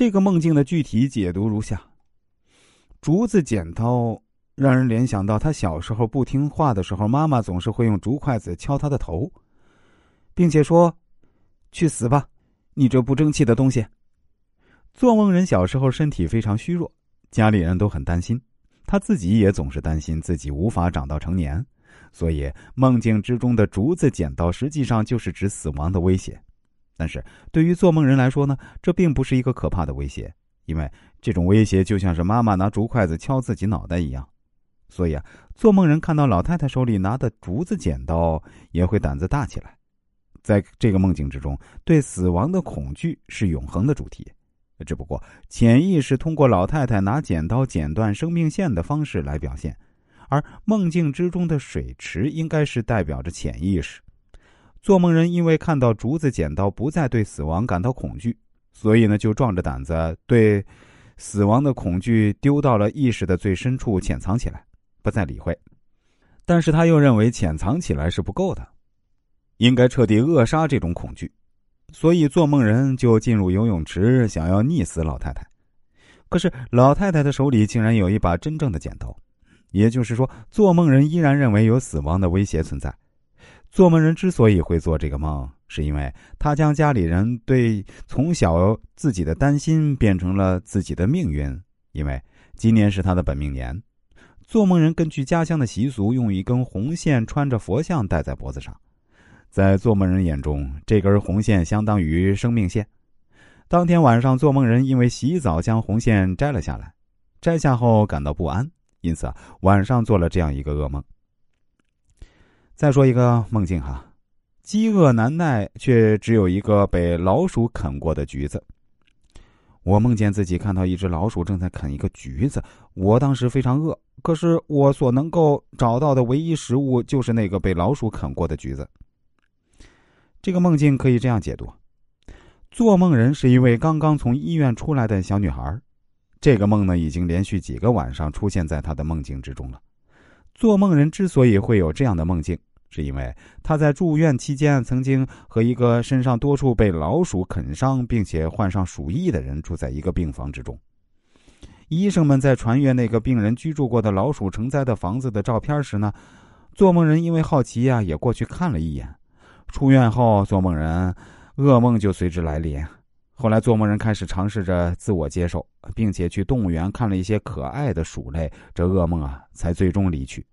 这个梦境的具体解读如下：竹子剪刀让人联想到他小时候不听话的时候，妈妈总是会用竹筷子敲他的头，并且说：“去死吧，你这不争气的东西。”做梦人小时候身体非常虚弱，家里人都很担心，他自己也总是担心自己无法长到成年，所以梦境之中的竹子剪刀实际上就是指死亡的威胁。但是对于做梦人来说呢，这并不是一个可怕的威胁，因为这种威胁就像是妈妈拿竹筷子敲自己脑袋一样，所以啊，做梦人看到老太太手里拿的竹子剪刀也会胆子大起来。在这个梦境之中，对死亡的恐惧是永恒的主题。只不过潜意识通过老太太拿剪刀剪断生命线的方式来表现，而梦境之中的水池应该是代表着潜意识。做梦人因为看到竹子剪刀不再对死亡感到恐惧，所以呢就壮着胆子对死亡的恐惧丢到了意识的最深处潜藏起来，不再理会。但是他又认为潜藏起来是不够的，应该彻底扼杀这种恐惧。所以，做梦人就进入游泳池，想要溺死老太太。可是，老太太的手里竟然有一把真正的剪刀，也就是说，做梦人依然认为有死亡的威胁存在。做梦人之所以会做这个梦，是因为他将家里人对从小自己的担心变成了自己的命运。因为今年是他的本命年，做梦人根据家乡的习俗，用一根红线穿着佛像戴在脖子上。在做梦人眼中，这根红线相当于生命线。当天晚上，做梦人因为洗澡将红线摘了下来，摘下后感到不安，因此，晚上做了这样一个噩梦。再说一个梦境哈，饥饿难耐却只有一个被老鼠啃过的橘子。我梦见自己看到一只老鼠正在啃一个橘子，我当时非常饿，可是我所能够找到的唯一食物就是那个被老鼠啃过的橘子。这个梦境可以这样解读：做梦人是一位刚刚从医院出来的小女孩，这个梦呢已经连续几个晚上出现在她的梦境之中了。做梦人之所以会有这样的梦境，是因为他在住院期间曾经和一个身上多处被老鼠啃伤并且患上鼠疫的人住在一个病房之中。医生们在传阅那个病人居住过的老鼠成灾的房子的照片时呢，做梦人因为好奇呀，也过去看了一眼。出院后，做梦人噩梦就随之来临。后来，做梦人开始尝试着自我接受，并且去动物园看了一些可爱的鼠类，这噩梦啊才最终离去。